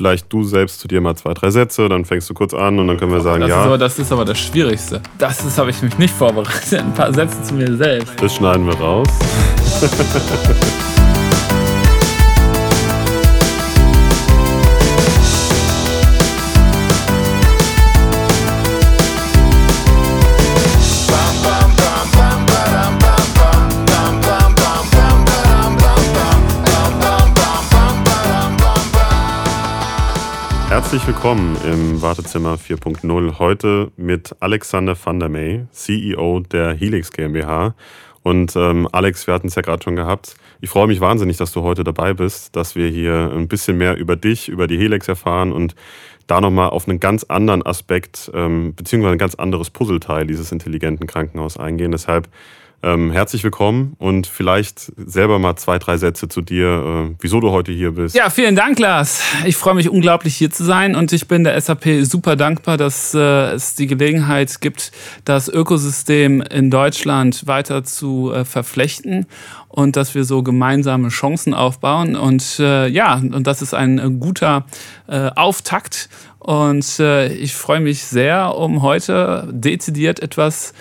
vielleicht du selbst zu dir mal zwei, drei Sätze, dann fängst du kurz an und dann können wir sagen, das ja. Ist aber, das ist aber das Schwierigste. Das ist, habe ich mich nicht vorbereitet. Ein paar Sätze zu mir selbst. Das schneiden wir raus. Herzlich willkommen im Wartezimmer 4.0. Heute mit Alexander van der May, CEO der Helix GmbH. Und ähm, Alex, wir hatten es ja gerade schon gehabt. Ich freue mich wahnsinnig, dass du heute dabei bist, dass wir hier ein bisschen mehr über dich, über die Helix erfahren und da nochmal auf einen ganz anderen Aspekt, ähm, beziehungsweise ein ganz anderes Puzzleteil dieses intelligenten Krankenhauses eingehen. Deshalb ähm, herzlich willkommen und vielleicht selber mal zwei, drei Sätze zu dir, äh, wieso du heute hier bist. Ja, vielen Dank, Lars. Ich freue mich unglaublich hier zu sein und ich bin der SAP super dankbar, dass äh, es die Gelegenheit gibt, das Ökosystem in Deutschland weiter zu äh, verflechten und dass wir so gemeinsame Chancen aufbauen. Und äh, ja, und das ist ein äh, guter äh, Auftakt. Und ich freue mich sehr, um heute dezidiert etwas zu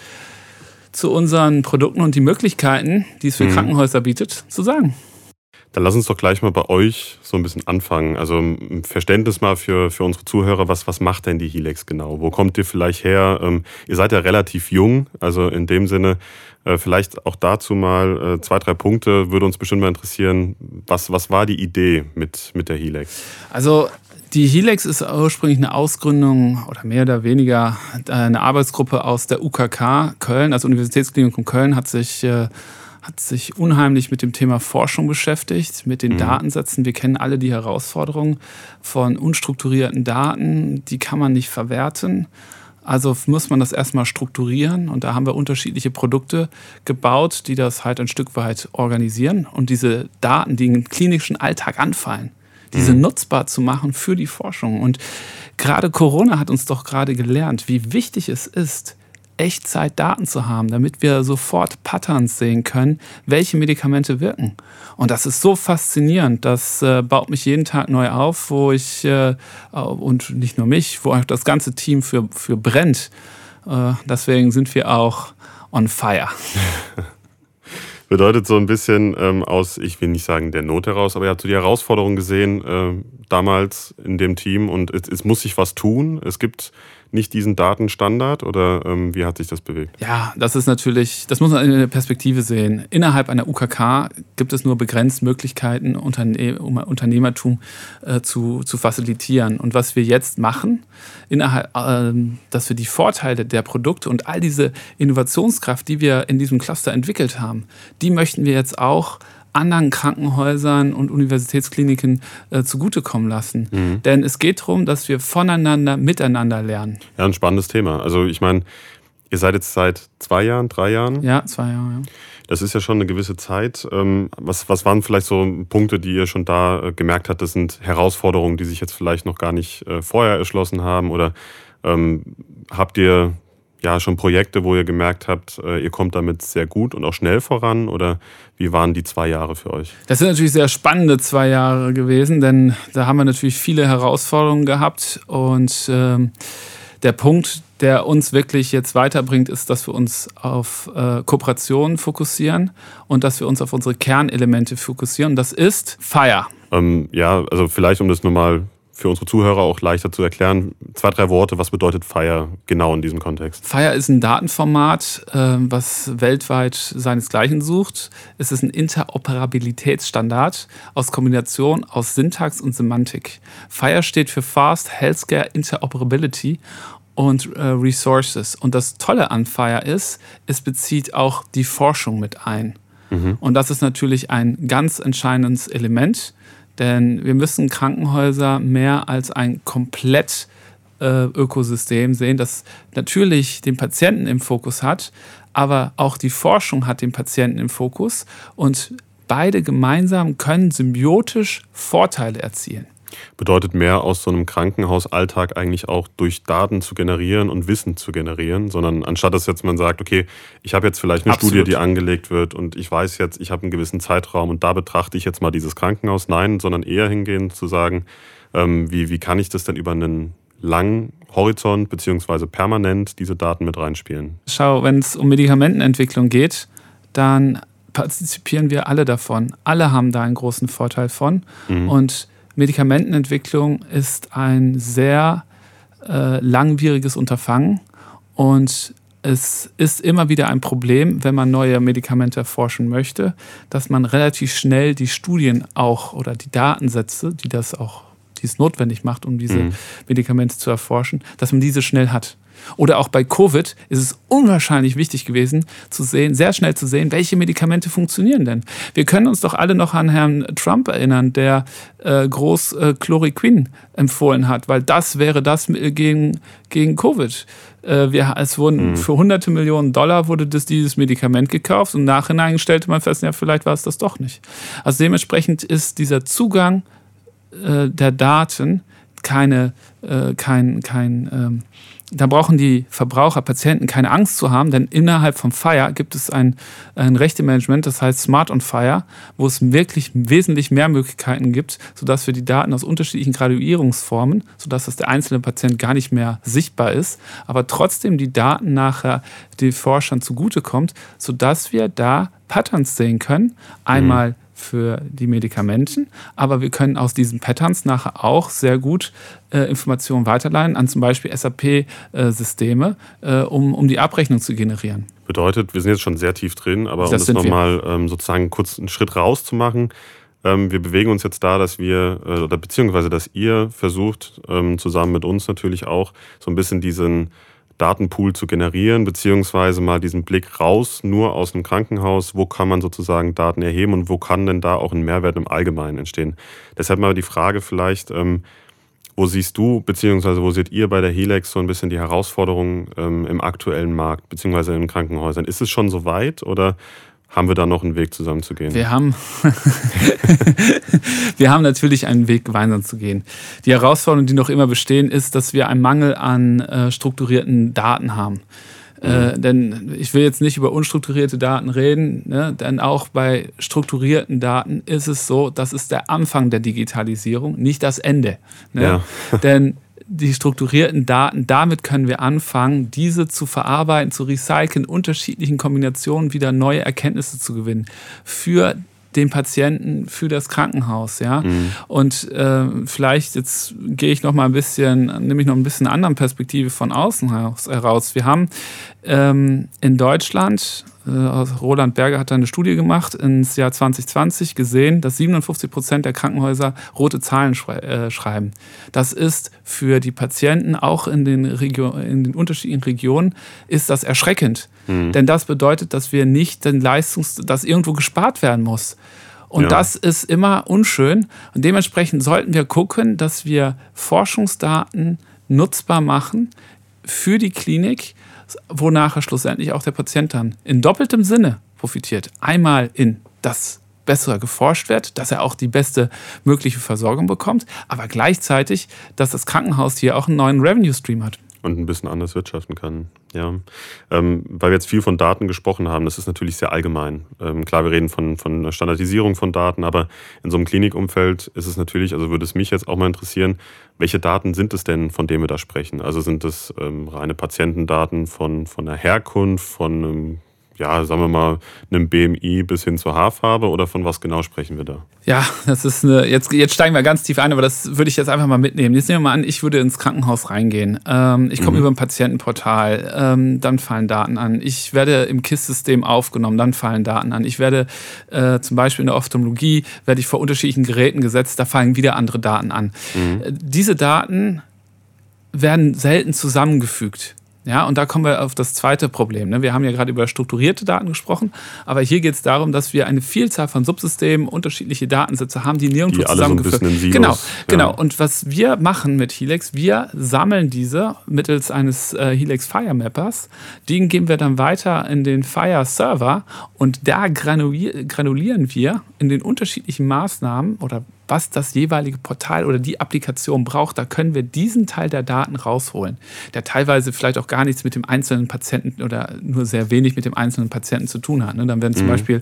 unseren Produkten und die Möglichkeiten, die es für mhm. Krankenhäuser bietet, zu sagen. Dann lass uns doch gleich mal bei euch so ein bisschen anfangen. Also ein Verständnis mal für, für unsere Zuhörer, was, was macht denn die Helix genau? Wo kommt ihr vielleicht her? Ähm, ihr seid ja relativ jung, also in dem Sinne, äh, vielleicht auch dazu mal äh, zwei, drei Punkte, würde uns bestimmt mal interessieren. Was, was war die Idee mit, mit der Helix? Also die Helix ist ursprünglich eine Ausgründung oder mehr oder weniger eine Arbeitsgruppe aus der UKK Köln, also Universitätsklinikum Köln, hat sich, äh, hat sich unheimlich mit dem Thema Forschung beschäftigt, mit den mhm. Datensätzen. Wir kennen alle die Herausforderungen von unstrukturierten Daten, die kann man nicht verwerten. Also muss man das erstmal strukturieren und da haben wir unterschiedliche Produkte gebaut, die das halt ein Stück weit organisieren und diese Daten, die im klinischen Alltag anfallen, diese mhm. nutzbar zu machen für die Forschung. Und gerade Corona hat uns doch gerade gelernt, wie wichtig es ist, Echtzeit-Daten zu haben, damit wir sofort Patterns sehen können, welche Medikamente wirken. Und das ist so faszinierend, das äh, baut mich jeden Tag neu auf, wo ich, äh, und nicht nur mich, wo auch das ganze Team für, für brennt. Äh, deswegen sind wir auch on fire. Bedeutet so ein bisschen ähm, aus, ich will nicht sagen der Not heraus, aber ihr habt so die Herausforderung gesehen äh, damals in dem Team und es, es muss sich was tun. Es gibt nicht diesen Datenstandard oder ähm, wie hat sich das bewegt? Ja, das ist natürlich, das muss man in der Perspektive sehen. Innerhalb einer UKK gibt es nur begrenzt Möglichkeiten, Unterne um Unternehmertum äh, zu, zu facilitieren. Und was wir jetzt machen, innerhalb, äh, dass wir die Vorteile der Produkte und all diese Innovationskraft, die wir in diesem Cluster entwickelt haben, die möchten wir jetzt auch anderen Krankenhäusern und Universitätskliniken äh, zugutekommen lassen. Mhm. Denn es geht darum, dass wir voneinander, miteinander lernen. Ja, ein spannendes Thema. Also ich meine, ihr seid jetzt seit zwei Jahren, drei Jahren? Ja, zwei Jahre, ja. Das ist ja schon eine gewisse Zeit. Ähm, was, was waren vielleicht so Punkte, die ihr schon da äh, gemerkt habt, das sind Herausforderungen, die sich jetzt vielleicht noch gar nicht äh, vorher erschlossen haben? Oder ähm, habt ihr ja schon Projekte, wo ihr gemerkt habt, äh, ihr kommt damit sehr gut und auch schnell voran? Oder wie waren die zwei Jahre für euch? Das sind natürlich sehr spannende zwei Jahre gewesen, denn da haben wir natürlich viele Herausforderungen gehabt. Und ähm, der Punkt, der uns wirklich jetzt weiterbringt, ist, dass wir uns auf äh, Kooperationen fokussieren und dass wir uns auf unsere Kernelemente fokussieren. Das ist Fire. Ähm, ja, also vielleicht, um das nochmal für unsere Zuhörer auch leichter zu erklären. Zwei, drei Worte, was bedeutet FIRE genau in diesem Kontext? FIRE ist ein Datenformat, ähm, was weltweit seinesgleichen sucht. Es ist ein Interoperabilitätsstandard aus Kombination aus Syntax und Semantik. FIRE steht für Fast Healthcare Interoperability und äh, Resources. Und das Tolle an FIRE ist, es bezieht auch die Forschung mit ein. Mhm. Und das ist natürlich ein ganz entscheidendes Element denn wir müssen Krankenhäuser mehr als ein komplett äh, Ökosystem sehen, das natürlich den Patienten im Fokus hat, aber auch die Forschung hat den Patienten im Fokus und beide gemeinsam können symbiotisch Vorteile erzielen. Bedeutet mehr aus so einem Krankenhausalltag eigentlich auch durch Daten zu generieren und Wissen zu generieren, sondern anstatt dass jetzt man sagt, okay, ich habe jetzt vielleicht eine Absolut. Studie, die angelegt wird und ich weiß jetzt, ich habe einen gewissen Zeitraum und da betrachte ich jetzt mal dieses Krankenhaus. Nein, sondern eher hingehen zu sagen, Ähm, wie, wie kann ich das denn über einen langen Horizont beziehungsweise permanent diese Daten mit reinspielen? Schau, wenn es um Medikamentenentwicklung geht, dann partizipieren wir alle davon. Alle haben da einen großen Vorteil von. Mhm. Und Medikamentenentwicklung ist ein sehr äh, langwieriges Unterfangen und es ist immer wieder ein Problem, wenn man neue Medikamente erforschen möchte, dass man relativ schnell die Studien auch oder die Datensätze, die das auch, die es notwendig macht, um diese mhm. Medikamente zu erforschen, dass man diese schnell hat. Oder auch bei Covid ist es unwahrscheinlich wichtig gewesen, zu sehen, sehr schnell zu sehen, welche Medikamente funktionieren denn. Wir können uns doch alle noch an Herrn Trump erinnern, der äh, groß äh, Chloroquin empfohlen hat, weil das wäre das gegen, gegen Covid. Äh, wir, es wurden mhm. für hunderte Millionen Dollar wurde das, dieses Medikament gekauft und im Nachhinein stellte man fest, ja, vielleicht war es das doch nicht. Also dementsprechend ist dieser Zugang äh, der Daten keine, äh, kein, kein ähm, da brauchen die Verbraucher, Patienten keine Angst zu haben, denn innerhalb von Fire gibt es ein, ein Rechtemanagement, das heißt Smart on Fire, wo es wirklich wesentlich mehr Möglichkeiten gibt, sodass wir die Daten aus unterschiedlichen Graduierungsformen, sodass das der einzelne Patient gar nicht mehr sichtbar ist, aber trotzdem die Daten nachher den Forschern zugutekommt, sodass wir da Patterns sehen können. Einmal mhm für die Medikamenten, aber wir können aus diesen Patterns nachher auch sehr gut äh, Informationen weiterleiten an zum Beispiel SAP-Systeme, äh, um, um die Abrechnung zu generieren. Bedeutet, wir sind jetzt schon sehr tief drin, aber das um das nochmal ähm, sozusagen kurz einen Schritt rauszumachen, ähm, wir bewegen uns jetzt da, dass wir, äh, oder beziehungsweise dass ihr versucht, ähm, zusammen mit uns natürlich auch, so ein bisschen diesen Datenpool zu generieren, beziehungsweise mal diesen Blick raus, nur aus dem Krankenhaus, wo kann man sozusagen Daten erheben und wo kann denn da auch ein Mehrwert im Allgemeinen entstehen. Deshalb mal die Frage vielleicht, ähm, wo siehst du, beziehungsweise wo seht ihr bei der Helex so ein bisschen die Herausforderungen ähm, im aktuellen Markt, beziehungsweise in Krankenhäusern? Ist es schon so weit oder haben wir da noch einen Weg zusammen zu gehen? Wir haben, wir haben natürlich einen Weg gemeinsam zu gehen. Die Herausforderung, die noch immer bestehen, ist, dass wir einen Mangel an äh, strukturierten Daten haben. Äh, mhm. denn ich will jetzt nicht über unstrukturierte Daten reden, ne? denn auch bei strukturierten Daten ist es so, das ist der Anfang der Digitalisierung, nicht das Ende. Ne? Ja. denn die strukturierten Daten, damit können wir anfangen, diese zu verarbeiten, zu recyceln, unterschiedlichen Kombinationen wieder neue Erkenntnisse zu gewinnen für den Patienten für das Krankenhaus, ja. Mhm. Und äh, vielleicht jetzt gehe ich noch mal ein bisschen, nehme ich noch ein bisschen anderen Perspektive von außen heraus. Wir haben ähm, in Deutschland Roland Berger hat da eine Studie gemacht ins Jahr 2020 gesehen, dass 57 Prozent der Krankenhäuser rote Zahlen äh, schreiben. Das ist für die Patienten auch in den, Region, in den unterschiedlichen Regionen ist das erschreckend. Mhm. Denn das bedeutet, dass wir nicht den Leistungs, dass irgendwo gespart werden muss. Und ja. das ist immer unschön. Und dementsprechend sollten wir gucken, dass wir Forschungsdaten nutzbar machen für die Klinik, wonach schlussendlich auch der Patient dann in doppeltem Sinne profitiert. Einmal in das besser geforscht wird, dass er auch die beste mögliche Versorgung bekommt, aber gleichzeitig, dass das Krankenhaus hier auch einen neuen Revenue Stream hat und ein bisschen anders wirtschaften kann. Ja, ähm, weil wir jetzt viel von Daten gesprochen haben, das ist natürlich sehr allgemein. Ähm, klar, wir reden von, von Standardisierung von Daten, aber in so einem Klinikumfeld ist es natürlich, also würde es mich jetzt auch mal interessieren, welche Daten sind es denn, von denen wir da sprechen? Also sind es ähm, reine Patientendaten von, von der Herkunft, von einem ja, sagen wir mal, einem BMI bis hin zur Haarfarbe oder von was genau sprechen wir da? Ja, das ist eine, jetzt, jetzt steigen wir ganz tief ein, aber das würde ich jetzt einfach mal mitnehmen. Jetzt nehmen wir mal an, ich würde ins Krankenhaus reingehen. Ähm, ich komme mhm. über ein Patientenportal, ähm, dann fallen Daten an. Ich werde im KISS-System aufgenommen, dann fallen Daten an. Ich werde äh, zum Beispiel in der Ophthalmologie, werde ich vor unterschiedlichen Geräten gesetzt, da fallen wieder andere Daten an. Mhm. Äh, diese Daten werden selten zusammengefügt. Ja, und da kommen wir auf das zweite Problem. Ne? Wir haben ja gerade über strukturierte Daten gesprochen, aber hier geht es darum, dass wir eine Vielzahl von Subsystemen, unterschiedliche Datensätze haben, die nirgendwo die zusammengeführt werden. Genau, ja. genau. Und was wir machen mit Helix, wir sammeln diese mittels eines äh, Helix Fire Mappers. Den geben wir dann weiter in den Fire Server und da granulieren wir in den unterschiedlichen Maßnahmen oder was das jeweilige Portal oder die Applikation braucht, da können wir diesen Teil der Daten rausholen, der teilweise vielleicht auch gar nichts mit dem einzelnen Patienten oder nur sehr wenig mit dem einzelnen Patienten zu tun hat. Ne? Dann werden zum mhm. Beispiel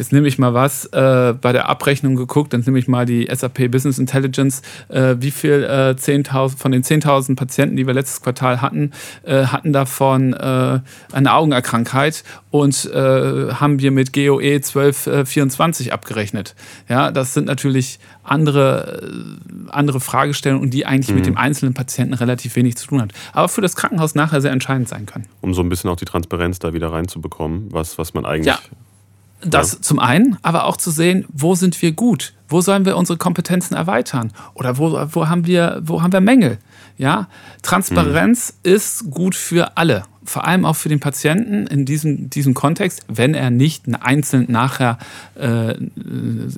jetzt nehme ich mal was äh, bei der Abrechnung geguckt, dann nehme ich mal die SAP Business Intelligence, äh, wie viel äh, 10.000 von den 10.000 Patienten, die wir letztes Quartal hatten, äh, hatten davon äh, eine Augenerkrankheit und äh, haben wir mit GOE 1224 abgerechnet. Ja, das sind natürlich andere, äh, andere Fragestellungen und die eigentlich mhm. mit dem einzelnen Patienten relativ wenig zu tun hat. Aber für das Krankenhaus nachher sehr entscheidend sein können. Um so ein bisschen auch die Transparenz da wieder reinzubekommen, was, was man eigentlich. Ja. Das ja. zum einen, aber auch zu sehen, wo sind wir gut? Wo sollen wir unsere Kompetenzen erweitern? Oder wo, wo, haben, wir, wo haben wir Mängel? Ja? Transparenz mhm. ist gut für alle vor allem auch für den Patienten in diesem, diesem Kontext, wenn er nicht einzeln nachher äh,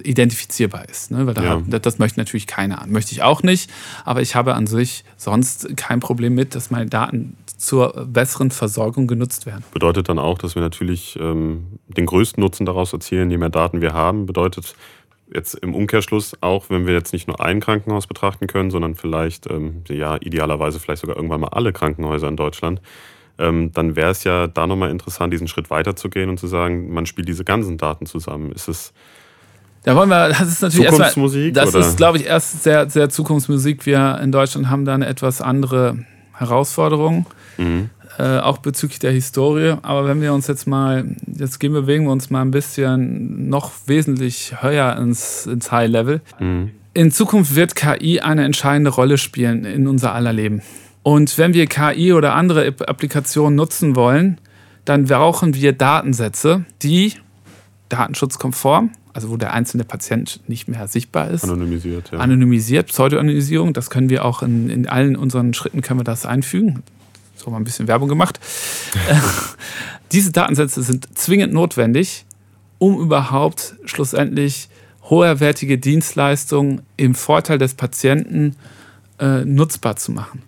identifizierbar ist. Ne? Weil da, ja. das möchte natürlich keiner. Möchte ich auch nicht, aber ich habe an sich sonst kein Problem mit, dass meine Daten zur besseren Versorgung genutzt werden. Bedeutet dann auch, dass wir natürlich ähm, den größten Nutzen daraus erzielen, je mehr Daten wir haben. Bedeutet jetzt im Umkehrschluss auch, wenn wir jetzt nicht nur ein Krankenhaus betrachten können, sondern vielleicht, ähm, ja, idealerweise vielleicht sogar irgendwann mal alle Krankenhäuser in Deutschland, ähm, dann wäre es ja da nochmal interessant, diesen Schritt weiterzugehen und zu sagen, man spielt diese ganzen Daten zusammen. Ist es da wollen wir, das ist natürlich Zukunftsmusik. Erstmal, das oder? ist, glaube ich, erst sehr, sehr Zukunftsmusik. Wir in Deutschland haben da eine etwas andere Herausforderung, mhm. äh, auch bezüglich der Historie. Aber wenn wir uns jetzt mal, jetzt gehen wir, bewegen wir uns mal ein bisschen noch wesentlich höher ins, ins High Level. Mhm. In Zukunft wird KI eine entscheidende Rolle spielen in unser aller Leben. Und wenn wir KI oder andere Applikationen nutzen wollen, dann brauchen wir Datensätze, die datenschutzkonform, also wo der einzelne Patient nicht mehr sichtbar ist. Anonymisiert, ja. Anonymisiert, Pseudo-Anonymisierung, das können wir auch in, in allen unseren Schritten können wir das einfügen. So mal ein bisschen Werbung gemacht. Diese Datensätze sind zwingend notwendig, um überhaupt schlussendlich hoherwertige Dienstleistungen im Vorteil des Patienten äh, nutzbar zu machen.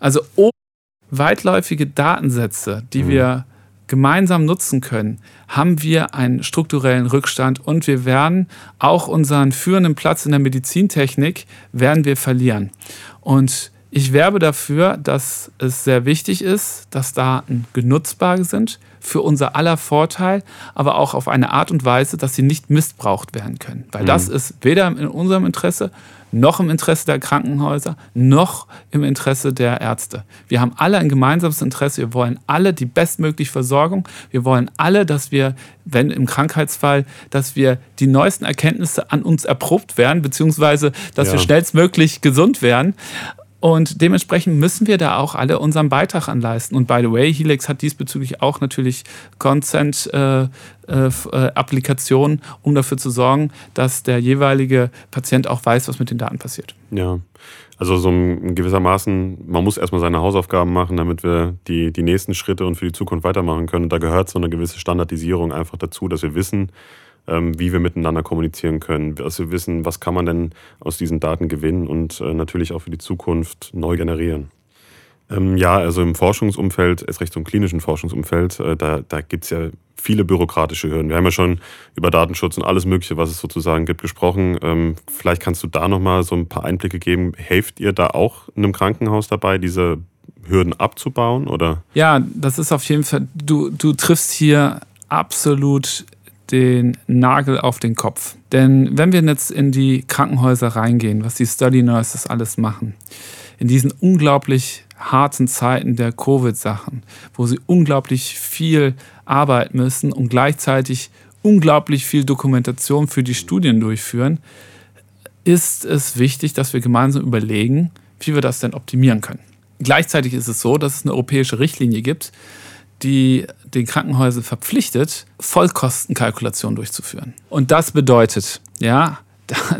Also ohne weitläufige Datensätze, die mhm. wir gemeinsam nutzen können, haben wir einen strukturellen Rückstand und wir werden auch unseren führenden Platz in der Medizintechnik werden wir verlieren. Und ich werbe dafür, dass es sehr wichtig ist, dass Daten genutzbar sind für unser aller Vorteil, aber auch auf eine Art und Weise, dass sie nicht missbraucht werden können. Weil mhm. das ist weder in unserem Interesse noch im Interesse der Krankenhäuser, noch im Interesse der Ärzte. Wir haben alle ein gemeinsames Interesse. Wir wollen alle die bestmögliche Versorgung. Wir wollen alle, dass wir, wenn im Krankheitsfall, dass wir die neuesten Erkenntnisse an uns erprobt werden, beziehungsweise dass ja. wir schnellstmöglich gesund werden. Und dementsprechend müssen wir da auch alle unseren Beitrag anleisten. Und by the way, Helix hat diesbezüglich auch natürlich Consent-Applikationen, äh, äh, um dafür zu sorgen, dass der jeweilige Patient auch weiß, was mit den Daten passiert. Ja. Also so gewissermaßen, man muss erstmal seine Hausaufgaben machen, damit wir die, die nächsten Schritte und für die Zukunft weitermachen können. Und da gehört so eine gewisse Standardisierung einfach dazu, dass wir wissen, wie wir miteinander kommunizieren können, dass wir wissen, was kann man denn aus diesen Daten gewinnen und äh, natürlich auch für die Zukunft neu generieren. Ähm, ja, also im Forschungsumfeld, erst recht im klinischen Forschungsumfeld, äh, da, da gibt es ja viele bürokratische Hürden. Wir haben ja schon über Datenschutz und alles Mögliche, was es sozusagen gibt, gesprochen. Ähm, vielleicht kannst du da nochmal so ein paar Einblicke geben. Helft ihr da auch in einem Krankenhaus dabei, diese Hürden abzubauen? Oder? Ja, das ist auf jeden Fall, du, du triffst hier absolut den Nagel auf den Kopf. Denn wenn wir jetzt in die Krankenhäuser reingehen, was die Study Nurses alles machen, in diesen unglaublich harten Zeiten der Covid-Sachen, wo sie unglaublich viel arbeiten müssen und gleichzeitig unglaublich viel Dokumentation für die Studien durchführen, ist es wichtig, dass wir gemeinsam überlegen, wie wir das denn optimieren können. Gleichzeitig ist es so, dass es eine europäische Richtlinie gibt, die den Krankenhäusern verpflichtet, Vollkostenkalkulationen durchzuführen. Und das bedeutet, ja,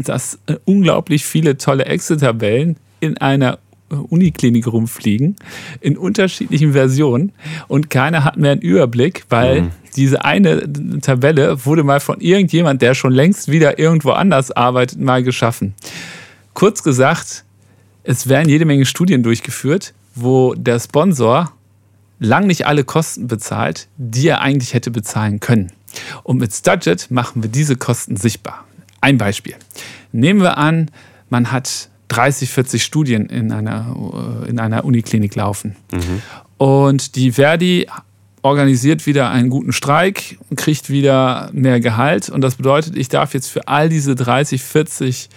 dass unglaublich viele tolle Excel-Tabellen in einer Uniklinik rumfliegen, in unterschiedlichen Versionen und keiner hat mehr einen Überblick, weil mhm. diese eine Tabelle wurde mal von irgendjemand, der schon längst wieder irgendwo anders arbeitet, mal geschaffen. Kurz gesagt, es werden jede Menge Studien durchgeführt, wo der Sponsor lang nicht alle Kosten bezahlt, die er eigentlich hätte bezahlen können. Und mit Studget machen wir diese Kosten sichtbar. Ein Beispiel. Nehmen wir an, man hat 30, 40 Studien in einer, äh, in einer Uniklinik laufen. Mhm. Und die Verdi organisiert wieder einen guten Streik und kriegt wieder mehr Gehalt. Und das bedeutet, ich darf jetzt für all diese 30, 40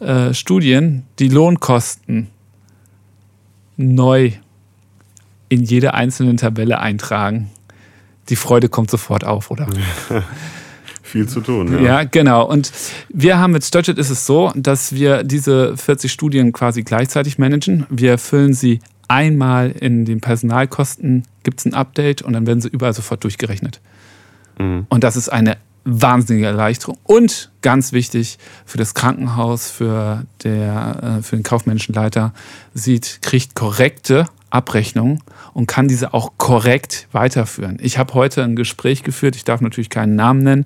äh, Studien die Lohnkosten neu in jede einzelne Tabelle eintragen. Die Freude kommt sofort auf, oder? Viel zu tun. Ja. ja, genau. Und wir haben mit Sturgit ist es so, dass wir diese 40 Studien quasi gleichzeitig managen. Wir füllen sie einmal in den Personalkosten, gibt es ein Update und dann werden sie überall sofort durchgerechnet. Mhm. Und das ist eine wahnsinnige Erleichterung. Und ganz wichtig für das Krankenhaus, für, der, äh, für den kaufmännischen Leiter, sieht, kriegt korrekte Abrechnung und kann diese auch korrekt weiterführen. Ich habe heute ein Gespräch geführt, ich darf natürlich keinen Namen nennen,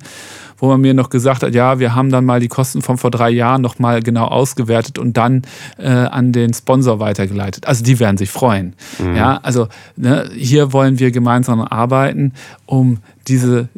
wo man mir noch gesagt hat, ja, wir haben dann mal die Kosten von vor drei Jahren noch mal genau ausgewertet und dann äh, an den Sponsor weitergeleitet. Also die werden sich freuen. Mhm. Ja, also ne, hier wollen wir gemeinsam arbeiten, um diese,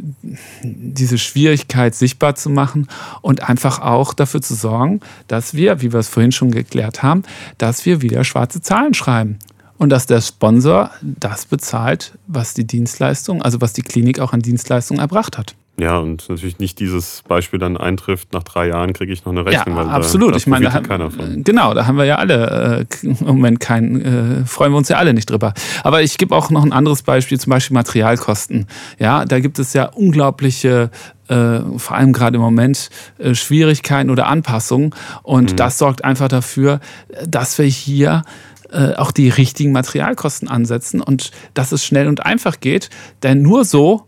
diese Schwierigkeit sichtbar zu machen und einfach auch dafür zu sorgen, dass wir, wie wir es vorhin schon geklärt haben, dass wir wieder schwarze Zahlen schreiben und dass der Sponsor das bezahlt, was die Dienstleistung, also was die Klinik auch an Dienstleistungen erbracht hat. Ja, und natürlich nicht dieses Beispiel dann eintrifft, nach drei Jahren kriege ich noch eine Rechnung. Ja, absolut. Da, ich meine, da keiner von. genau, da haben wir ja alle äh, im Moment keinen, äh, freuen wir uns ja alle nicht drüber. Aber ich gebe auch noch ein anderes Beispiel, zum Beispiel Materialkosten. Ja, da gibt es ja unglaubliche äh, vor allem gerade im Moment äh, Schwierigkeiten oder Anpassungen. Und mhm. das sorgt einfach dafür, dass wir hier äh, auch die richtigen Materialkosten ansetzen und dass es schnell und einfach geht. Denn nur so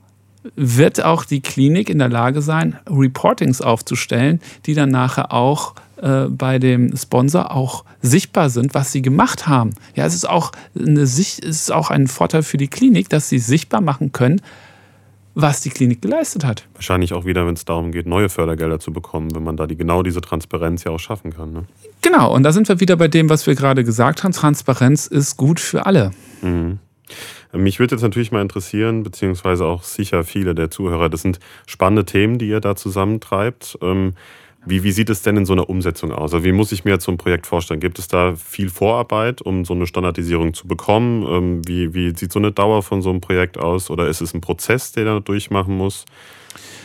wird auch die Klinik in der Lage sein, Reportings aufzustellen, die dann nachher auch äh, bei dem Sponsor auch sichtbar sind, was sie gemacht haben. Ja, es ist auch, eine, es ist auch ein Vorteil für die Klinik, dass sie sichtbar machen können, was die Klinik geleistet hat. Wahrscheinlich auch wieder, wenn es darum geht, neue Fördergelder zu bekommen, wenn man da die, genau diese Transparenz ja auch schaffen kann. Ne? Genau, und da sind wir wieder bei dem, was wir gerade gesagt haben. Transparenz ist gut für alle. Mhm. Mich würde jetzt natürlich mal interessieren, beziehungsweise auch sicher viele der Zuhörer, das sind spannende Themen, die ihr da zusammentreibt. Ähm, wie, wie sieht es denn in so einer Umsetzung aus? Also wie muss ich mir jetzt so ein Projekt vorstellen? Gibt es da viel Vorarbeit, um so eine Standardisierung zu bekommen? Ähm, wie, wie sieht so eine Dauer von so einem Projekt aus? Oder ist es ein Prozess, den er durchmachen muss?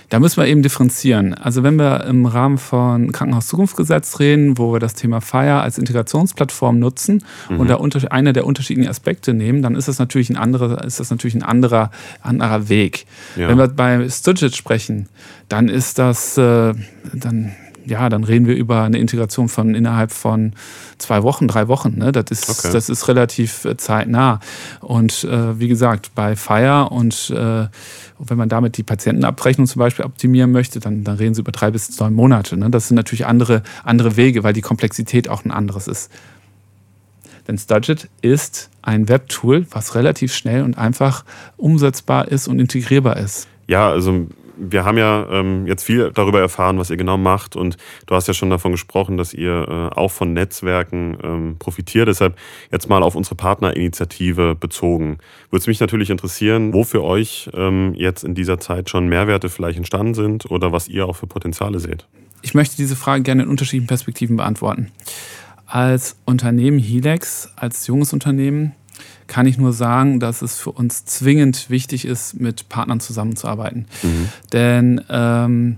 Da müssen wir eben differenzieren. Also wenn wir im Rahmen von Krankenhauszukunftsgesetz reden, wo wir das Thema FIRE als Integrationsplattform nutzen mhm. und da unter, einer der unterschiedlichen Aspekte nehmen, dann ist das natürlich ein anderer, ist das natürlich ein anderer, anderer Weg. Ja. Wenn wir bei Stugit sprechen, dann ist das, äh, dann ja, dann reden wir über eine Integration von innerhalb von zwei Wochen, drei Wochen. Ne? Das, ist, okay. das ist relativ äh, zeitnah. Und äh, wie gesagt, bei Fire und äh, wenn man damit die Patientenabrechnung zum Beispiel optimieren möchte, dann, dann reden Sie über drei bis neun Monate. Ne? Das sind natürlich andere, andere Wege, weil die Komplexität auch ein anderes ist. Denn Studget ist ein Webtool, was relativ schnell und einfach umsetzbar ist und integrierbar ist. Ja, also wir haben ja ähm, jetzt viel darüber erfahren, was ihr genau macht und du hast ja schon davon gesprochen, dass ihr äh, auch von Netzwerken ähm, profitiert. Deshalb jetzt mal auf unsere Partnerinitiative bezogen. Würde es mich natürlich interessieren, wo für euch ähm, jetzt in dieser Zeit schon Mehrwerte vielleicht entstanden sind oder was ihr auch für Potenziale seht. Ich möchte diese Frage gerne in unterschiedlichen Perspektiven beantworten. Als Unternehmen Hilex, als junges Unternehmen, kann ich nur sagen, dass es für uns zwingend wichtig ist, mit Partnern zusammenzuarbeiten. Mhm. Denn ähm,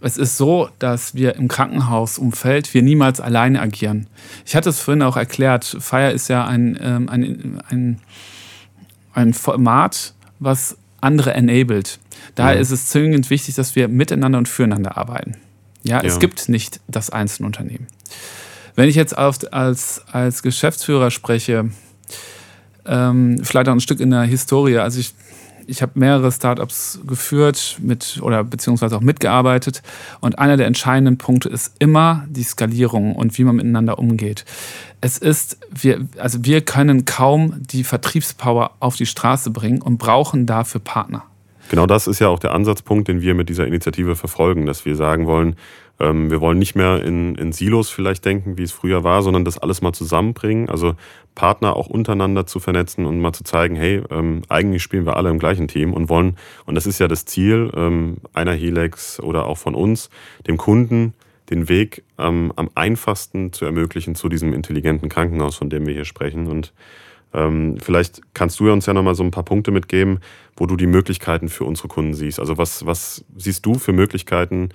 es ist so, dass wir im Krankenhausumfeld wir niemals alleine agieren. Ich hatte es vorhin auch erklärt, Fire ist ja ein, ähm, ein, ein, ein Format, was andere enabled. Daher mhm. ist es zwingend wichtig, dass wir miteinander und füreinander arbeiten. Ja, ja. es gibt nicht das Einzelunternehmen. Wenn ich jetzt als, als Geschäftsführer spreche, ähm, vielleicht auch ein Stück in der Historie. Also ich, ich habe mehrere Startups geführt mit oder beziehungsweise auch mitgearbeitet. Und einer der entscheidenden Punkte ist immer die Skalierung und wie man miteinander umgeht. Es ist, wir, also wir können kaum die Vertriebspower auf die Straße bringen und brauchen dafür Partner. Genau das ist ja auch der Ansatzpunkt, den wir mit dieser Initiative verfolgen, dass wir sagen wollen, ähm, wir wollen nicht mehr in, in Silos vielleicht denken, wie es früher war, sondern das alles mal zusammenbringen. Also Partner auch untereinander zu vernetzen und mal zu zeigen, hey, ähm, eigentlich spielen wir alle im gleichen Team und wollen, und das ist ja das Ziel ähm, einer Helex oder auch von uns, dem Kunden den Weg ähm, am einfachsten zu ermöglichen zu diesem intelligenten Krankenhaus, von dem wir hier sprechen. Und Ähm, vielleicht kannst du uns ja nochmal so ein paar Punkte mitgeben, wo du die Möglichkeiten für unsere Kunden siehst. Also was, was siehst du für Möglichkeiten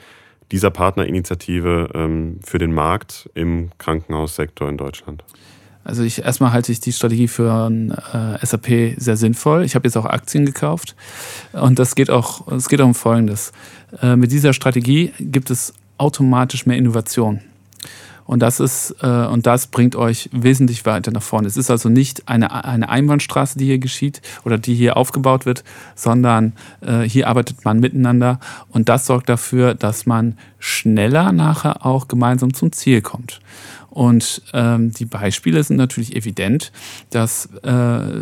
dieser Partnerinitiative ähm, für den Markt im Krankenhaussektor in Deutschland? Also ich erstmal halte ich die Strategie für ein, äh, SAP sehr sinnvoll. Ich habe jetzt auch Aktien gekauft und das geht auch, es geht auch um Folgendes: äh, Mit dieser Strategie gibt es automatisch mehr Innovation. Und das ist, äh, und das bringt euch wesentlich weiter nach vorne. Es ist also nicht eine, eine Einbahnstraße, die hier geschieht oder die hier aufgebaut wird, sondern äh, hier arbeitet man miteinander und das sorgt dafür, dass man schneller nachher auch gemeinsam zum Ziel kommt. Und ähm, die Beispiele sind natürlich evident, dass äh,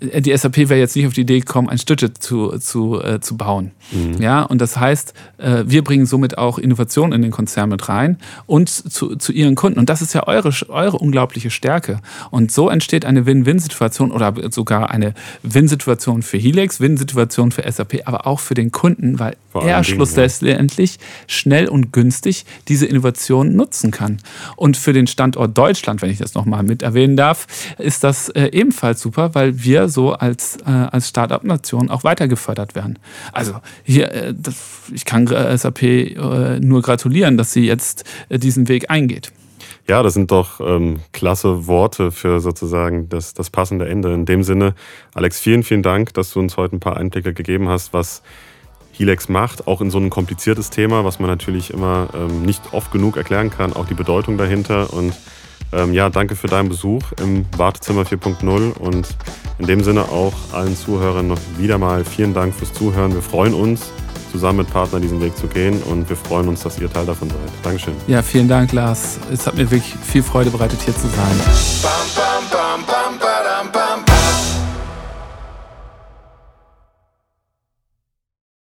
die SAP wäre jetzt nicht auf die Idee gekommen, ein Stütze zu, zu, äh, zu bauen. Mhm. Ja, und das heißt, äh, wir bringen somit auch Innovation in den Konzern mit rein und zu, zu ihren Kunden. Und das ist ja eure, eure unglaubliche Stärke. Und so entsteht eine Win-Win-Situation oder sogar eine Win-Situation für Helix, Win-Situation für SAP, aber auch für den Kunden, weil er schlussendlich ja. schnell und günstig diese Innovation nutzen kann. Und für den Standort Deutschland, wenn ich das nochmal mit erwähnen darf, ist das äh, ebenfalls super, weil wir wir so als, äh, als Start-up-Nation auch weiter gefördert werden. Also hier, äh, das, ich kann äh, SAP äh, nur gratulieren, dass sie jetzt äh, diesen Weg eingeht. Ja, das sind doch ähm, klasse Worte für sozusagen das, das passende Ende. In dem Sinne, Alex, vielen, vielen Dank, dass du uns heute ein paar Einblicke gegeben hast, was Hilex macht, auch in so ein kompliziertes Thema, was man natürlich immer ähm, nicht oft genug erklären kann, auch die Bedeutung dahinter und ähm, ja, danke für deinen Besuch im Wartezimmer 4.0 und in dem Sinne auch allen Zuhörern noch wieder mal vielen Dank fürs Zuhören. Wir freuen uns, zusammen mit Partnern diesen Weg zu gehen und wir freuen uns, dass ihr Teil davon seid. Dankeschön. Ja, vielen Dank, Lars. Es hat mir wirklich viel Freude bereitet, hier zu sein. Bam, bam,